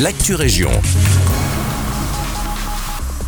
l'actu région.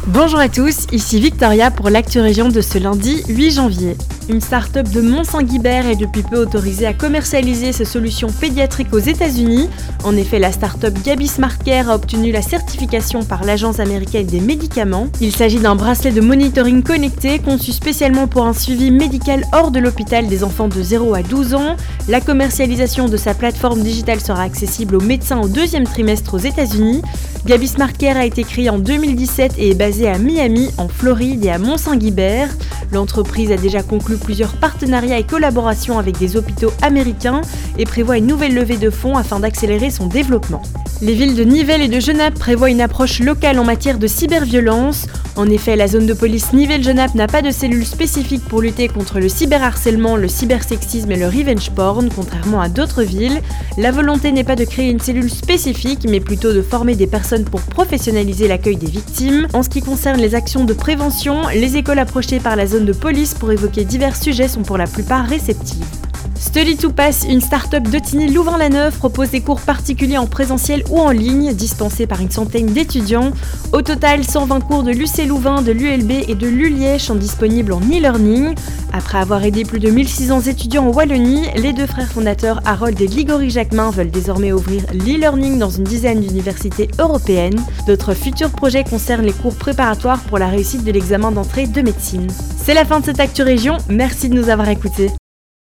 Bonjour à tous, ici Victoria pour l'actu région de ce lundi 8 janvier. Une start-up de Mont-Saint-Guibert est depuis peu autorisée à commercialiser ses solutions pédiatriques aux États-Unis. En effet, la start-up Gabi a obtenu la certification par l'Agence américaine des médicaments. Il s'agit d'un bracelet de monitoring connecté conçu spécialement pour un suivi médical hors de l'hôpital des enfants de 0 à 12 ans. La commercialisation de sa plateforme digitale sera accessible aux médecins au deuxième trimestre aux États-Unis. Gabi Smart a été créée en 2017 et est basée à Miami, en Floride et à Mont-Saint-Guibert. L'entreprise a déjà conclu plusieurs partenariats et collaborations avec des hôpitaux américains et prévoit une nouvelle levée de fonds afin d'accélérer son développement. Les villes de Nivelles et de Genappe prévoient une approche locale en matière de cyberviolence. En effet, la zone de police Nivelles-Genappe n'a pas de cellule spécifique pour lutter contre le cyberharcèlement, le cybersexisme et le revenge porn, contrairement à d'autres villes. La volonté n'est pas de créer une cellule spécifique, mais plutôt de former des personnes pour professionnaliser l'accueil des victimes. En ce qui concerne les actions de prévention, les écoles approchées par la zone de police pour évoquer divers sujets sont pour la plupart réceptives. Study to Pass, une start-up de Tigny Louvain-la-Neuve, propose des cours particuliers en présentiel ou en ligne, dispensés par une centaine d'étudiants. Au total, 120 cours de l'UC Louvain, de l'ULB et de l'ULiège sont disponibles en e-learning. Après avoir aidé plus de 1600 étudiants en Wallonie, les deux frères fondateurs Harold et Ligory Jacquemin veulent désormais ouvrir l'e-learning dans une dizaine d'universités européennes. D'autres futurs projets concernent les cours préparatoires pour la réussite de l'examen d'entrée de médecine. C'est la fin de cette Actu Région, merci de nous avoir écoutés.